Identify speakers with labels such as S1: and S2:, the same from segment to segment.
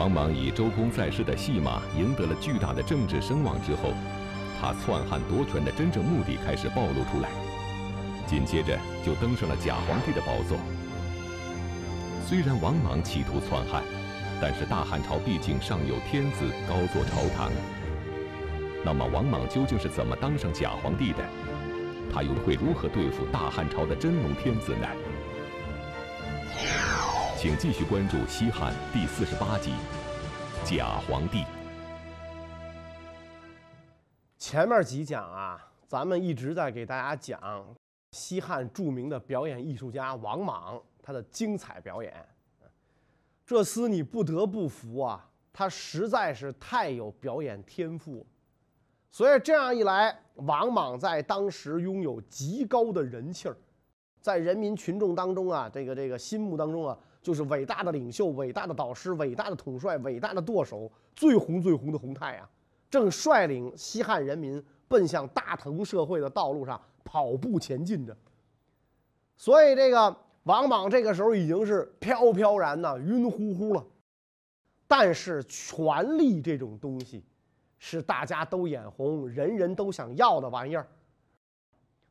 S1: 王莽以周公在世的戏码赢得了巨大的政治声望之后，他篡汉夺权的真正目的开始暴露出来，紧接着就登上了假皇帝的宝座。虽然王莽企图篡汉，但是大汉朝毕竟尚有天子高坐朝堂。那么王莽究竟是怎么当上假皇帝的？他又会如何对付大汉朝的真龙天子呢？请继续关注《西汉》第四十八集《假皇帝》。
S2: 前面几讲啊，咱们一直在给大家讲西汉著名的表演艺术家王莽他的精彩表演。这厮你不得不服啊，他实在是太有表演天赋。所以这样一来，王莽在当时拥有极高的人气儿，在人民群众当中啊，这个这个心目当中啊，就是伟大的领袖、伟大的导师、伟大的统帅、伟大的舵手，最红最红的红太阳，正率领西汉人民奔向大同社会的道路上跑步前进着。所以这个王莽这个时候已经是飘飘然呐，晕乎乎了。但是权力这种东西。是大家都眼红、人人都想要的玩意儿。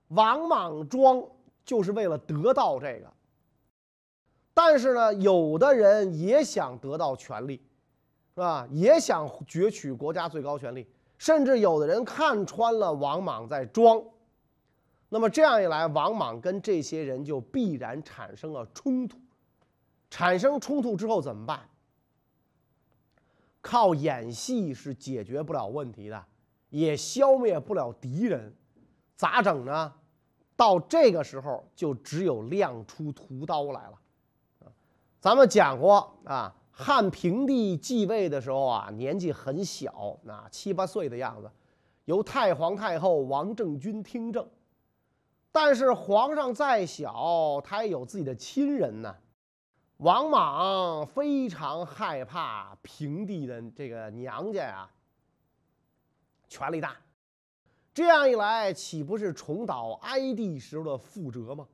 S2: 王莽装就是为了得到这个，但是呢，有的人也想得到权力，是吧？也想攫取国家最高权力，甚至有的人看穿了王莽在装。那么这样一来，王莽跟这些人就必然产生了冲突。产生冲突之后怎么办？靠演戏是解决不了问题的，也消灭不了敌人，咋整呢？到这个时候就只有亮出屠刀来了。咱们讲过啊，汉平帝继位的时候啊，年纪很小，啊七八岁的样子，由太皇太后王政君听政。但是皇上再小，他也有自己的亲人呢。王莽非常害怕平帝的这个娘家呀，权力大，这样一来岂不是重蹈哀帝时候的覆辙吗？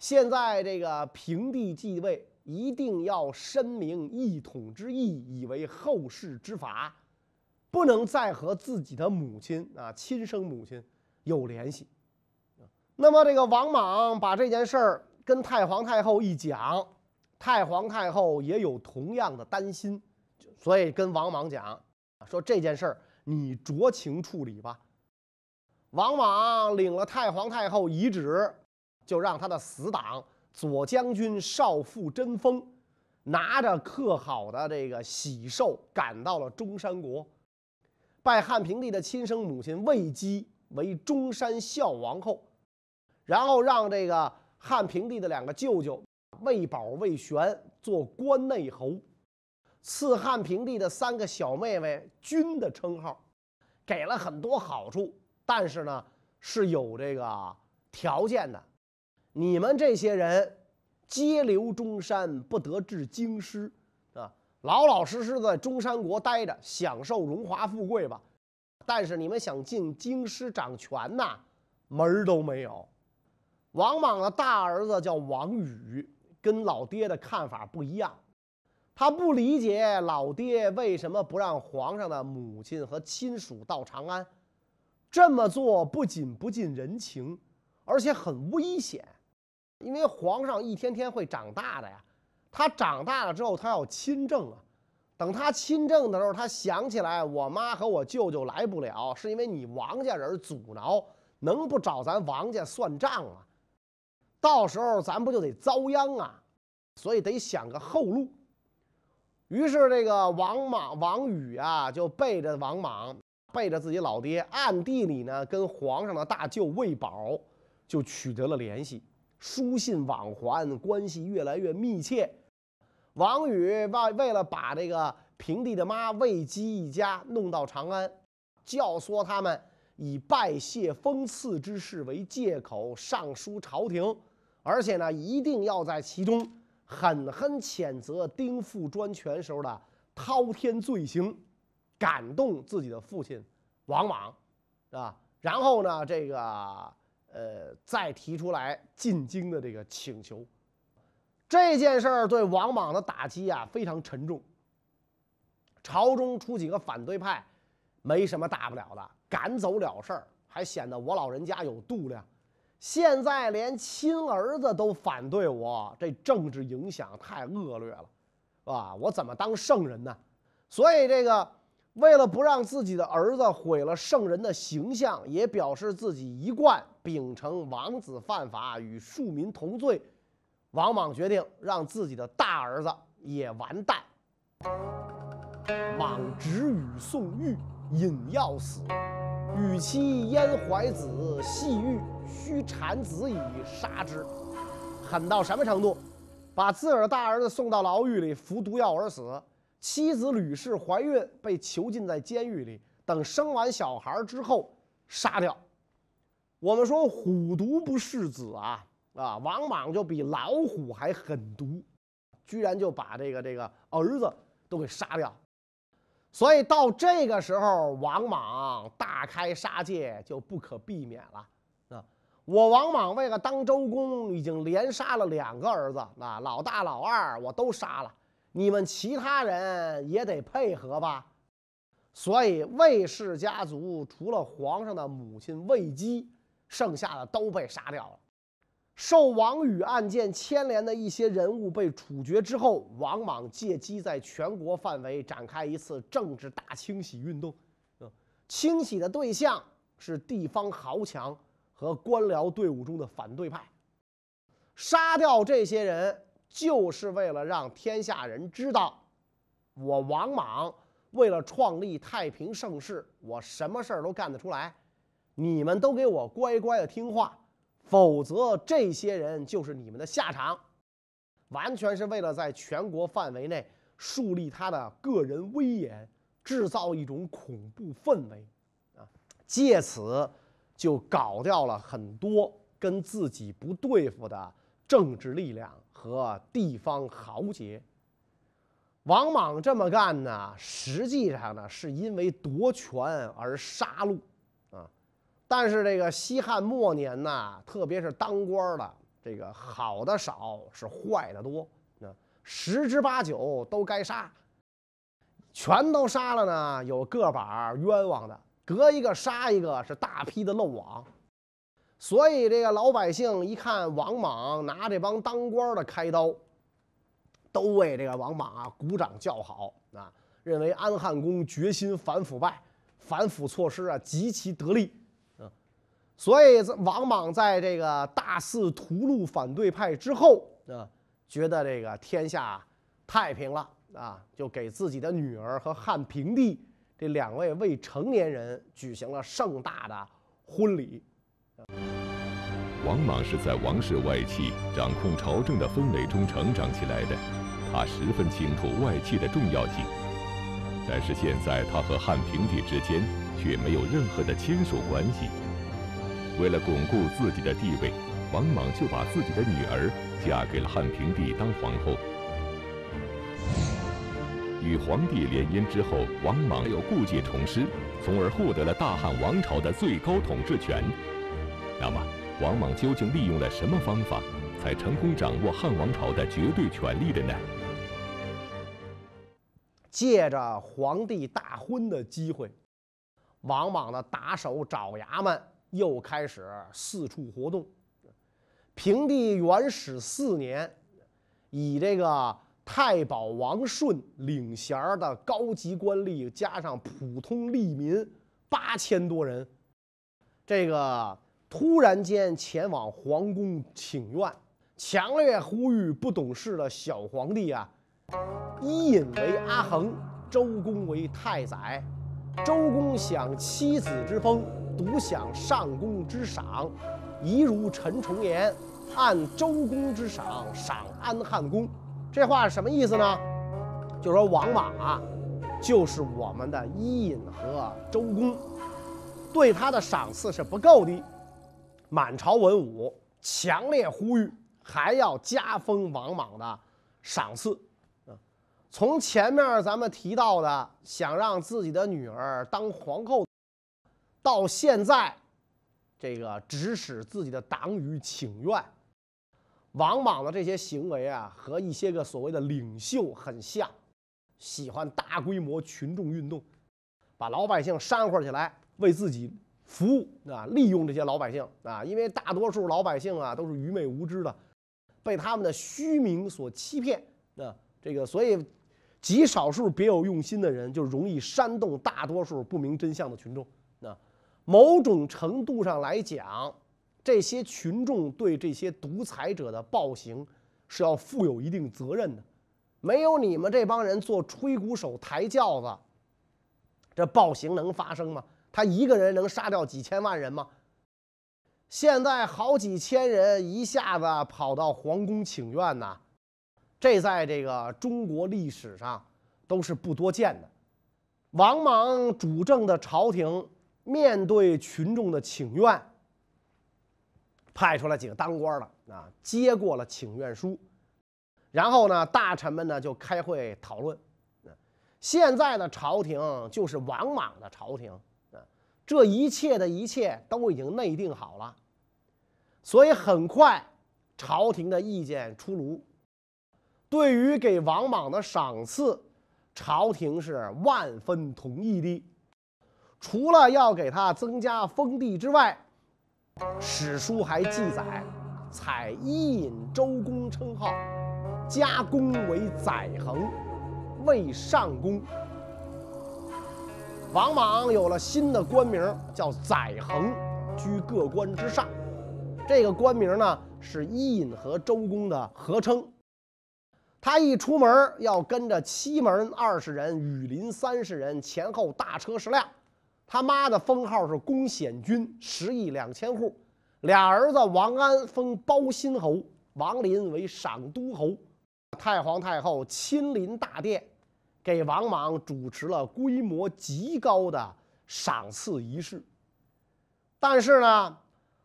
S2: 现在这个平帝继位，一定要申明一统之意，以为后世之法，不能再和自己的母亲啊，亲生母亲有联系。那么这个王莽把这件事儿跟太皇太后一讲。太皇太后也有同样的担心，所以跟王莽讲说这件事儿你酌情处理吧。王莽领了太皇太后遗旨，就让他的死党左将军少傅贞丰拿着刻好的这个喜寿赶到了中山国，拜汉平帝的亲生母亲魏姬为中山孝王后，然后让这个汉平帝的两个舅舅。魏宝、魏玄做关内侯，赐汉平帝的三个小妹妹君的称号，给了很多好处，但是呢是有这个条件的，你们这些人皆留中山，不得至京师，啊，老老实实在中山国待着，享受荣华富贵吧。但是你们想进京师掌权呐，门儿都没有。王莽的大儿子叫王宇。跟老爹的看法不一样，他不理解老爹为什么不让皇上的母亲和亲属到长安。这么做不仅不近人情，而且很危险，因为皇上一天天会长大的呀。他长大了之后，他要亲政啊。等他亲政的时候，他想起来我妈和我舅舅来不了，是因为你王家人阻挠，能不找咱王家算账啊？到时候咱不就得遭殃啊？所以得想个后路。于是这个王莽、王宇啊，就背着王莽，背着自己老爹，暗地里呢跟皇上的大舅魏宝就取得了联系，书信往还，关系越来越密切。王宇为为了把这个平帝的妈魏姬一家弄到长安，教唆他们以拜谢封赐之事为借口上书朝廷。而且呢，一定要在其中狠狠谴责丁父专权时候的滔天罪行，感动自己的父亲王莽，啊，然后呢，这个呃，再提出来进京的这个请求。这件事儿对王莽的打击啊非常沉重，朝中出几个反对派，没什么大不了的，赶走了事儿，还显得我老人家有度量。现在连亲儿子都反对我，这政治影响太恶劣了，啊，我怎么当圣人呢？所以这个为了不让自己的儿子毁了圣人的形象，也表示自己一贯秉承王子犯法与庶民同罪，王莽决定让自己的大儿子也完蛋。莽直与宋玉饮药死，与妻焉怀子，系玉须产子以杀之。狠到什么程度？把自个儿大儿子送到牢狱里服毒药而死，妻子吕氏怀孕被囚禁在监狱里，等生完小孩之后杀掉。我们说虎毒不食子啊啊！王莽就比老虎还狠毒，居然就把这个这个儿子都给杀掉。所以到这个时候，王莽大开杀戒就不可避免了啊！我王莽为了当周公，已经连杀了两个儿子啊，老大老二我都杀了，你们其他人也得配合吧？所以魏氏家族除了皇上的母亲魏姬，剩下的都被杀掉了。受王宇案件牵连的一些人物被处决之后，王莽借机在全国范围展开一次政治大清洗运动。清洗的对象是地方豪强和官僚队伍中的反对派。杀掉这些人，就是为了让天下人知道，我王莽为了创立太平盛世，我什么事儿都干得出来。你们都给我乖乖的听话。否则，这些人就是你们的下场，完全是为了在全国范围内树立他的个人威严，制造一种恐怖氛围，啊，借此就搞掉了很多跟自己不对付的政治力量和地方豪杰。王莽这么干呢，实际上呢，是因为夺权而杀戮啊。但是这个西汉末年呢，特别是当官的，这个好的少，是坏的多。那十之八九都该杀，全都杀了呢，有个把冤枉的，隔一个杀一个，是大批的漏网。所以这个老百姓一看王莽拿这帮当官的开刀，都为这个王莽啊鼓掌叫好啊，认为安汉公决心反腐败，反腐措施啊极其得力。所以，王莽在这个大肆屠戮反对派之后啊，觉得这个天下太平了啊，就给自己的女儿和汉平帝这两位未成年人举行了盛大的婚礼。
S1: 王莽是在王室外戚掌控朝政的氛围中成长起来的，他十分清楚外戚的重要性。但是现在，他和汉平帝之间却没有任何的亲属关系。为了巩固自己的地位，王莽就把自己的女儿嫁给了汉平帝当皇后。与皇帝联姻之后，王莽又故技重施，从而获得了大汉王朝的最高统治权。那么，王莽究竟利用了什么方法，才成功掌握汉王朝的绝对权力的呢？
S2: 借着皇帝大婚的机会，王莽的打手爪牙们。又开始四处活动。平帝元始四年，以这个太保王顺领衔的高级官吏，加上普通吏民八千多人，这个突然间前往皇宫请愿，强烈呼吁不懂事的小皇帝啊，伊尹为阿衡，周公为太宰，周公享妻子之风。独享上公之赏，宜如陈重言，按周公之赏赏安汉公。这话是什么意思呢？就说王莽啊，就是我们的伊尹和周公，对他的赏赐是不够的。满朝文武强烈呼吁，还要加封王莽的赏赐。从前面咱们提到的，想让自己的女儿当皇后。到现在，这个指使自己的党羽请愿，王莽的这些行为啊，和一些个所谓的领袖很像。喜欢大规模群众运动，把老百姓煽乎起来，为自己服务啊，利用这些老百姓啊，因为大多数老百姓啊都是愚昧无知的，被他们的虚名所欺骗啊，这个所以极少数别有用心的人就容易煽动大多数不明真相的群众啊，某种程度上来讲，这些群众对这些独裁者的暴行是要负有一定责任的。没有你们这帮人做吹鼓手、抬轿子，这暴行能发生吗？他一个人能杀掉几千万人吗？现在好几千人一下子跑到皇宫请愿呐，这在这个中国历史上都是不多见的。王莽主政的朝廷面对群众的请愿，派出来几个当官的啊，接过了请愿书。然后呢，大臣们呢就开会讨论。现在的朝廷就是王莽的朝廷，这一切的一切都已经内定好了。所以很快，朝廷的意见出炉。对于给王莽的赏赐，朝廷是万分同意的。除了要给他增加封地之外，史书还记载，采伊尹周公称号。加功为载衡，为上公。王莽有了新的官名，叫载衡，居各官之上。这个官名呢，是伊尹和周公的合称。他一出门要跟着七门二十人，羽林三十人，前后大车十辆。他妈的封号是公显君，十亿两千户。俩儿子王安封包心侯，王林为赏都侯。太皇太后亲临大殿，给王莽主持了规模极高的赏赐仪式。但是呢，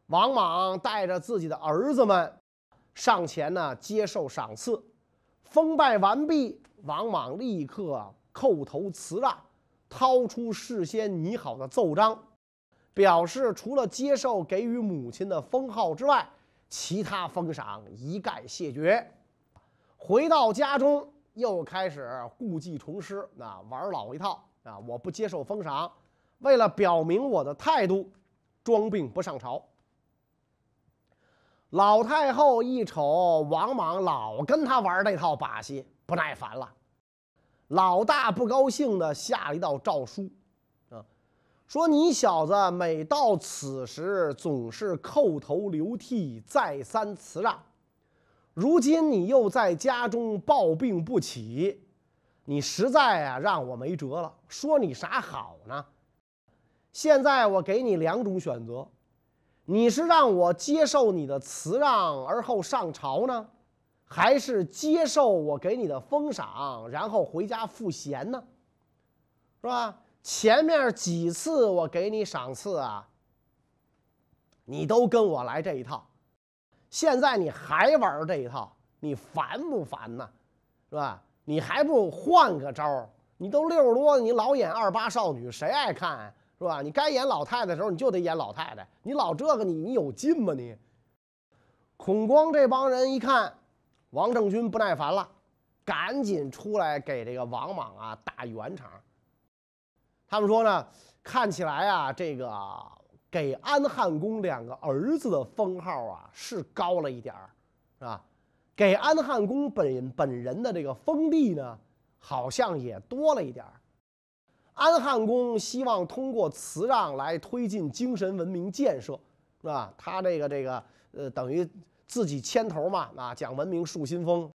S2: 王莽带着自己的儿子们上前呢接受赏赐，封拜完毕，王莽立刻叩头辞让，掏出事先拟好的奏章，表示除了接受给予母亲的封号之外，其他封赏一概谢绝。回到家中，又开始故技重施，那玩老一套啊！我不接受封赏，为了表明我的态度，装病不上朝。老太后一瞅王莽老跟他玩这套把戏，不耐烦了。老大不高兴的下了一道诏书，啊，说你小子每到此时总是叩头流涕，再三辞让。如今你又在家中抱病不起，你实在啊让我没辙了。说你啥好呢？现在我给你两种选择，你是让我接受你的辞让而后上朝呢，还是接受我给你的封赏然后回家赋闲呢？是吧？前面几次我给你赏赐啊，你都跟我来这一套。现在你还玩这一套，你烦不烦呢？是吧？你还不换个招儿？你都六十多，你老演二八少女，谁爱看？是吧？你该演老太太的时候，你就得演老太太。你老这个，你你有劲吗？你？孔光这帮人一看，王政君不耐烦了，赶紧出来给这个王莽啊打圆场。他们说呢，看起来啊，这个。给安汉公两个儿子的封号啊是高了一点儿，是吧？给安汉公本本人的这个封地呢，好像也多了一点儿。安汉公希望通过辞让来推进精神文明建设，是吧？他这个这个呃，等于自己牵头嘛，啊，讲文明树新风，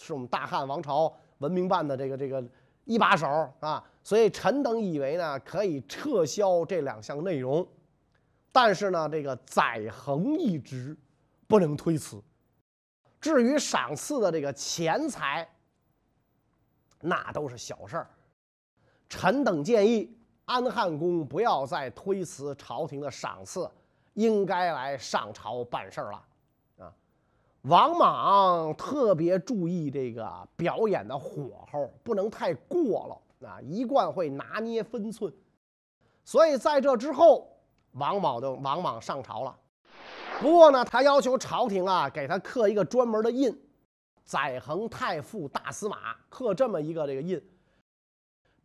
S2: 是我们大汉王朝文明办的这个这个一把手啊。所以臣等以为呢，可以撤销这两项内容。但是呢，这个载衡一职不能推辞。至于赏赐的这个钱财，那都是小事儿。臣等建议安汉公不要再推辞朝廷的赏赐，应该来上朝办事儿了。啊，王莽特别注意这个表演的火候，不能太过了啊，一贯会拿捏分寸。所以在这之后。王莽的王莽上朝了，不过呢，他要求朝廷啊给他刻一个专门的印，载衡太傅大司马刻这么一个这个印，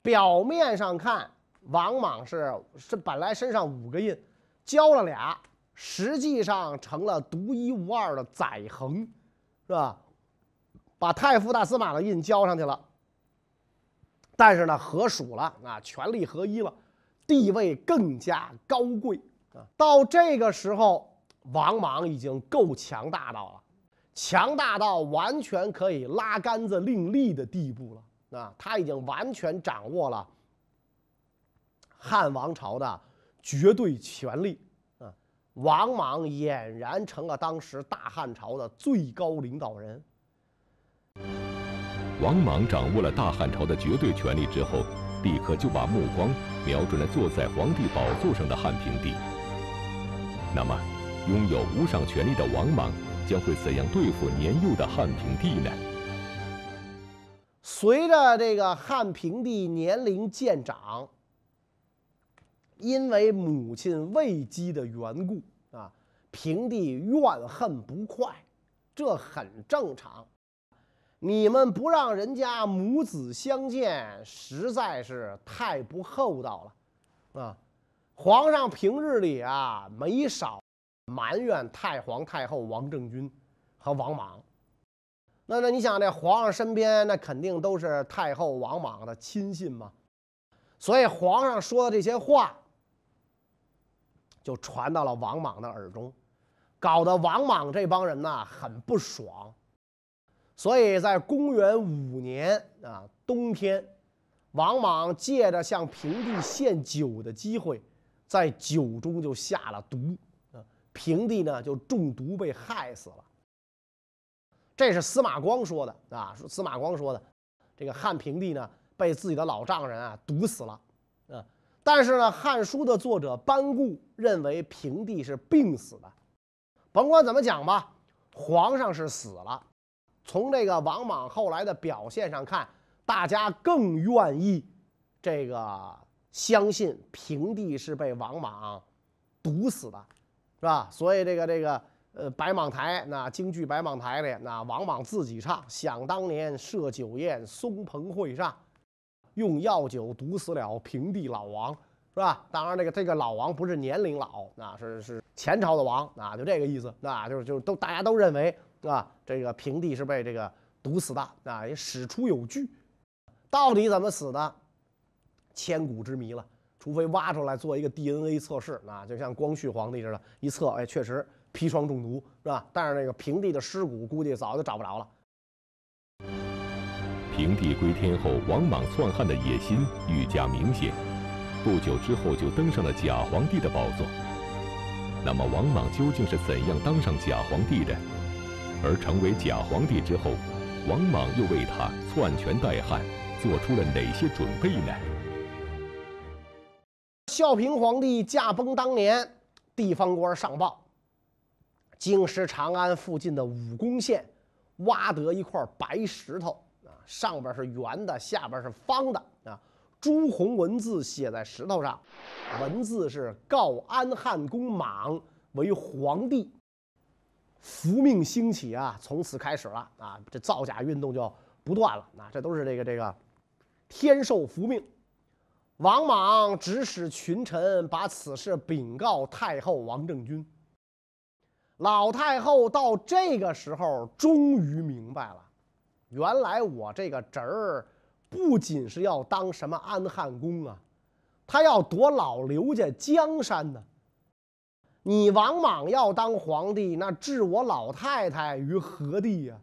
S2: 表面上看，王莽是是本来身上五个印，交了俩，实际上成了独一无二的载衡，是吧？把太傅大司马的印交上去了，但是呢，合署了啊，权力合一了，地位更加高贵啊。到这个时候，王莽已经够强大到了，强大到完全可以拉杆子另立的地步了啊！他已经完全掌握了汉王朝的绝对权力啊！王莽俨然成了当时大汉朝的最高领导人。
S1: 王莽掌握了大汉朝的绝对权力之后，立刻就把目光瞄准了坐在皇帝宝座上的汉平帝。那么，拥有无上权力的王莽将会怎样对付年幼的汉平帝呢？
S2: 随着这个汉平帝年龄渐长，因为母亲未姬的缘故啊，平帝怨恨不快，这很正常。你们不让人家母子相见，实在是太不厚道了，啊！皇上平日里啊没少埋怨太皇太后王政君和王莽。那那你想，这皇上身边那肯定都是太后王莽的亲信嘛，所以皇上说的这些话就传到了王莽的耳中，搞得王莽这帮人呐很不爽。所以在公元五年啊冬天，王莽借着向平帝献酒的机会，在酒中就下了毒啊，平帝呢就中毒被害死了。这是司马光说的啊，司马光说的，这个汉平帝呢被自己的老丈人啊毒死了啊。但是呢，《汉书》的作者班固认为平帝是病死的。甭管怎么讲吧，皇上是死了。从这个王莽后来的表现上看，大家更愿意这个相信平帝是被王莽毒死的，是吧？所以这个这个呃白蟒台那京剧白蟒台里那王莽自己唱：想当年设酒宴松棚会上，用药酒毒死了平帝老王，是吧？当然这个这个老王不是年龄老，那是是前朝的王啊，就这个意思，那就是就都大家都认为。啊，这个平帝是被这个毒死的啊，也史出有据，到底怎么死的，千古之谜了。除非挖出来做一个 DNA 测试，啊，就像光绪皇帝似的，一测，哎，确实砒霜中毒，是吧？但是那个平帝的尸骨估计早就找不着了。
S1: 平帝归天后，王莽篡汉的野心愈加明显，不久之后就登上了假皇帝的宝座。那么，王莽究竟是怎样当上假皇帝的？而成为假皇帝之后，王莽又为他篡权代汉做出了哪些准备呢？
S2: 孝平皇帝驾崩当年，地方官上报，京师长安附近的武功县挖得一块白石头啊，上边是圆的，下边是方的啊，朱红文字写在石头上，文字是告安汉公莽为皇帝。福命兴起啊，从此开始了啊！这造假运动就不断了。那这都是这个这个天授福命。王莽指使群臣把此事禀告太后王政君。老太后到这个时候终于明白了，原来我这个侄儿不仅是要当什么安汉公啊，他要夺老刘家江山呢。你王莽要当皇帝，那置我老太太于何地呀？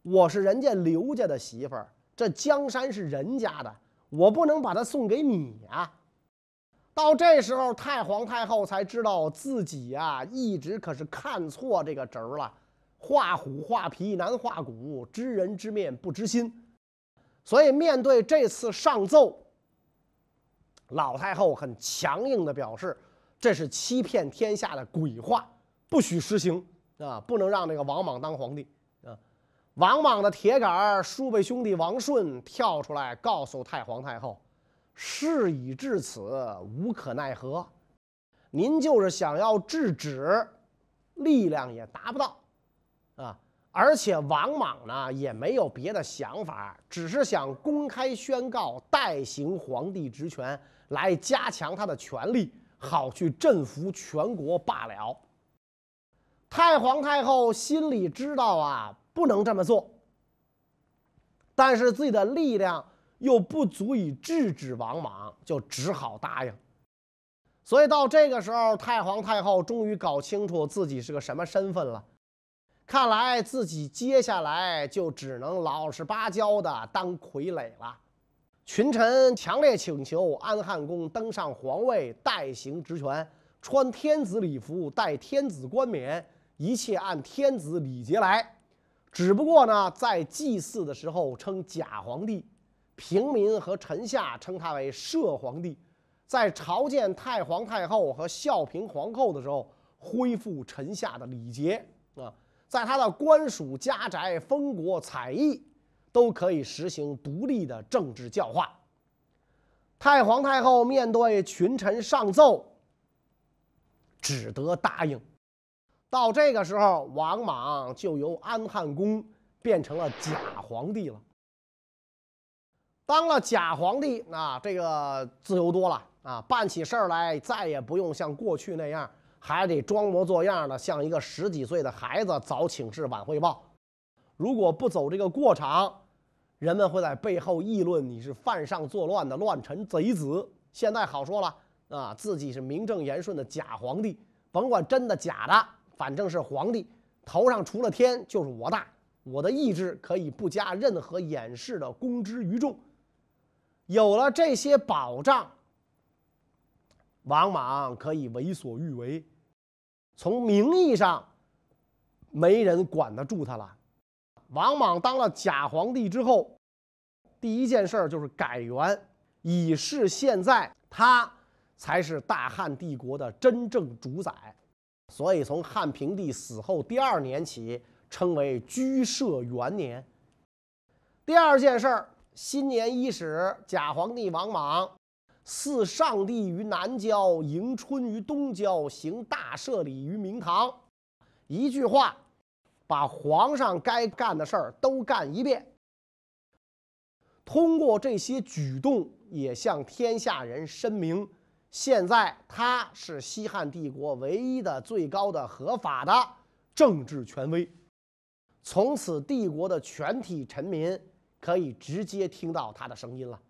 S2: 我是人家刘家的媳妇儿，这江山是人家的，我不能把它送给你呀。到这时候，太皇太后才知道自己呀，一直可是看错这个侄儿了。画虎画皮难画骨，知人知面不知心。所以面对这次上奏，老太后很强硬的表示。这是欺骗天下的鬼话，不许实行啊！不能让那个王莽当皇帝啊！王莽的铁杆叔辈兄弟王顺跳出来告诉太皇太后：“事已至此，无可奈何。您就是想要制止，力量也达不到啊！而且王莽呢也没有别的想法，只是想公开宣告代行皇帝职权，来加强他的权力，好去镇服全国罢了。太皇太后心里知道啊，不能这么做，但是自己的力量又不足以制止王莽，就只好答应。所以到这个时候，太皇太后终于搞清楚自己是个什么身份了。看来自己接下来就只能老实巴交的当傀儡了。群臣强烈请求安汉公登上皇位，代行职权，穿天子礼服，戴天子冠冕，一切按天子礼节来。只不过呢，在祭祀的时候称假皇帝，平民和臣下称他为摄皇帝。在朝见太皇太后和孝平皇后的时候，恢复臣下的礼节啊。在他的官署、家宅、封国、采邑，都可以实行独立的政治教化。太皇太后面对群臣上奏，只得答应。到这个时候，王莽就由安汉公变成了假皇帝了。当了假皇帝，那这个自由多了啊，办起事儿来再也不用像过去那样。还得装模作样的像一个十几岁的孩子早请示晚汇报，如果不走这个过场，人们会在背后议论你是犯上作乱的乱臣贼子。现在好说了啊，自己是名正言顺的假皇帝，甭管真的假的，反正是皇帝，头上除了天就是我大，我的意志可以不加任何掩饰的公之于众。有了这些保障，王莽可以为所欲为。从名义上，没人管得住他了。王莽当了假皇帝之后，第一件事儿就是改元，以示现在他才是大汉帝国的真正主宰。所以从汉平帝死后第二年起，称为居舍元年。第二件事儿，新年伊始，假皇帝王莽。祀上帝于南郊，迎春于东郊，行大赦礼于明堂。一句话，把皇上该干的事儿都干一遍。通过这些举动，也向天下人申明，现在他是西汉帝国唯一的、最高的、合法的政治权威。从此，帝国的全体臣民可以直接听到他的声音了。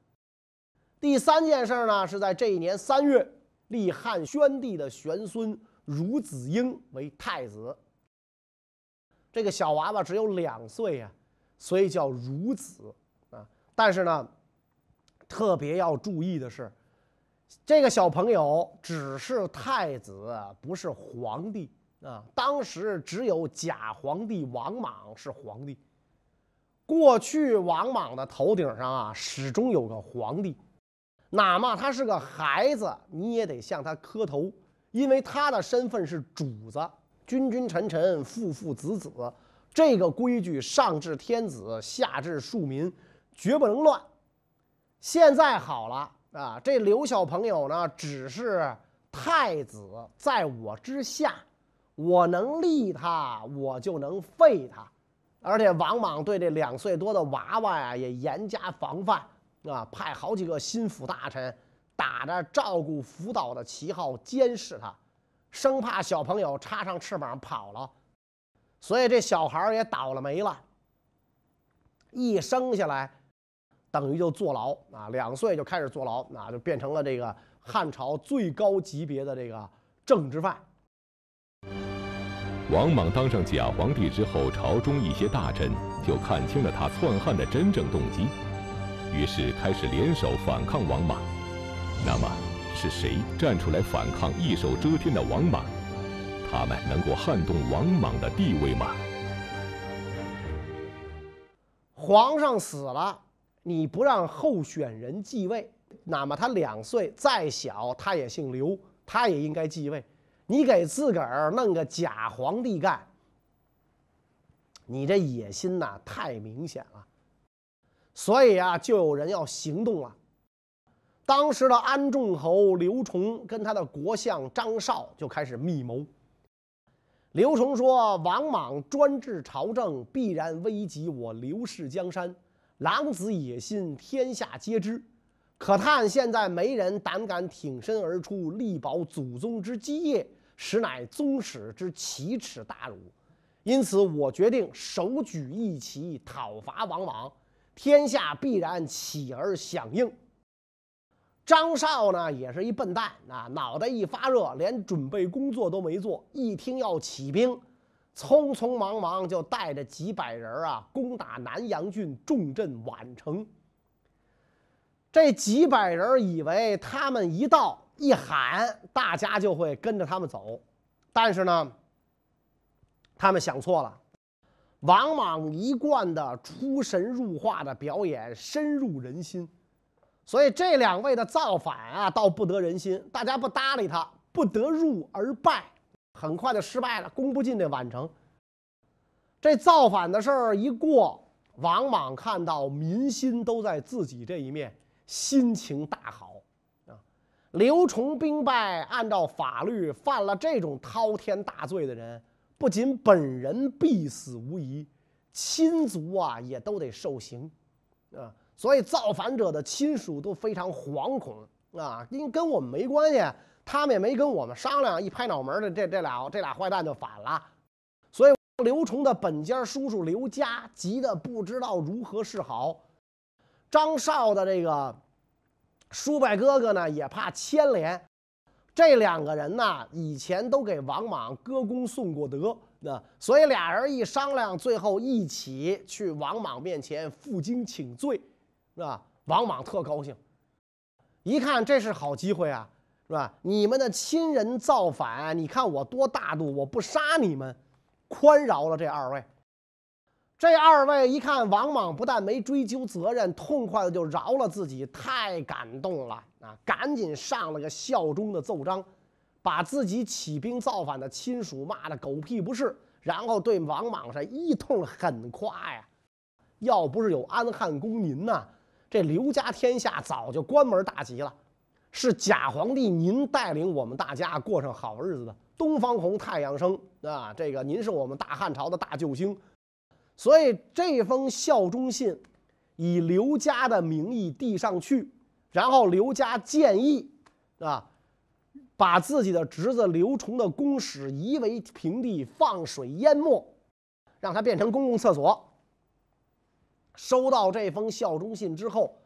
S2: 第三件事呢，是在这一年三月，立汉宣帝的玄孙孺子婴为太子。这个小娃娃只有两岁呀，所以叫孺子啊。但是呢，特别要注意的是，这个小朋友只是太子，不是皇帝啊。当时只有假皇帝王莽是皇帝。过去王莽的头顶上啊，始终有个皇帝。哪怕他是个孩子，你也得向他磕头，因为他的身份是主子，君君臣臣，父父子子，这个规矩上至天子，下至庶民，绝不能乱。现在好了啊，这刘小朋友呢，只是太子，在我之下，我能立他，我就能废他，而且王莽对这两岁多的娃娃呀，也严加防范。啊，派好几个心腹大臣打着照顾辅导的旗号监视他，生怕小朋友插上翅膀跑了，所以这小孩也倒了霉了。一生下来，等于就坐牢啊，两岁就开始坐牢，那就变成了这个汉朝最高级别的这个政治犯。
S1: 王莽当上假皇帝之后，朝中一些大臣就看清了他篡汉的真正动机。于是开始联手反抗王莽。那么，是谁站出来反抗一手遮天的王莽？他们能够撼动王莽的地位吗？
S2: 皇上死了，你不让候选人继位，哪怕他两岁再小，他也姓刘，他也应该继位。你给自个儿弄个假皇帝干，你这野心呐，太明显了。所以啊，就有人要行动了。当时的安众侯刘崇跟他的国相张绍就开始密谋。刘崇说：“王莽专制朝政，必然危及我刘氏江山。狼子野心，天下皆知。可叹现在没人胆敢挺身而出，力保祖宗之基业，实乃宗室之奇耻大辱。因此，我决定手举义旗，讨伐王莽。天下必然起而响应。”张绍呢，也是一笨蛋啊！脑袋一发热，连准备工作都没做，一听要起兵，匆匆忙忙就带着几百人啊，攻打南阳郡，重镇宛城。这几百人以为他们一到一喊，大家就会跟着他们走，但是呢，他们想错了。王莽一贯的出神入化的表演，深入人心。所以这两位的造反啊，倒不得人心，大家不搭理他，不得入而败，很快就失败了，攻不进这宛城。这造反的事儿一过，王莽看到民心都在自己这一面，心情大好啊。刘崇兵败，按照法律犯了这种滔天大罪的人，不仅本人必死无疑，亲族啊也都得受刑啊。所以造反者的亲属都非常惶恐啊，因跟我们没关系，他们也没跟我们商量，一拍脑门的这这俩这俩坏蛋就反了。所以刘崇的本家叔叔刘嘉急得不知道如何是好，张绍的这个叔伯哥哥呢也怕牵连，这两个人呢以前都给王莽歌功颂过德，那所以俩人一商量，最后一起去王莽面前负荆请罪。是吧？王莽特高兴，一看这是好机会啊，是吧？你们的亲人造反，你看我多大度，我不杀你们，宽饶了这二位。这二位一看王莽不但没追究责任，痛快的就饶了自己，太感动了啊！赶紧上了个效忠的奏章，把自己起兵造反的亲属骂的狗屁不是，然后对王莽是一通狠夸呀。要不是有安汉公您呐。这刘家天下早就关门大吉了，是假皇帝您带领我们大家过上好日子的。东方红，太阳升啊！这个您是我们大汉朝的大救星，所以这封效忠信以刘家的名义递上去，然后刘家建议啊，把自己的侄子刘崇的宫室夷为平地，放水淹没，让它变成公共厕所。收到这封效忠信之后，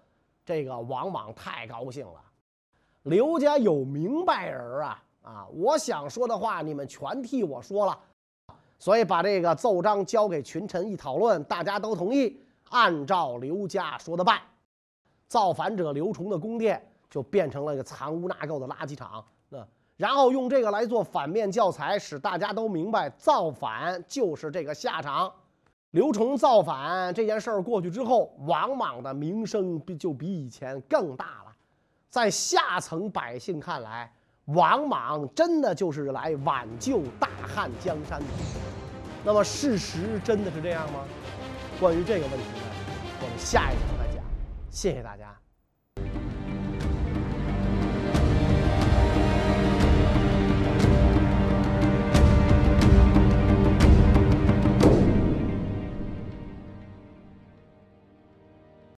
S2: 这个王莽太高兴了。刘家有明白人啊啊！我想说的话，你们全替我说了，所以把这个奏章交给群臣一讨论，大家都同意按照刘家说的办。造反者刘崇的宫殿就变成了个藏污纳垢的垃圾场。那然后用这个来做反面教材，使大家都明白造反就是这个下场。刘崇造反这件事儿过去之后，王莽的名声比就比以前更大了。在下层百姓看来，王莽真的就是来挽救大汉江山的。那么，事实真的是这样吗？关于这个问题呢，我们下一场再讲。谢谢大家。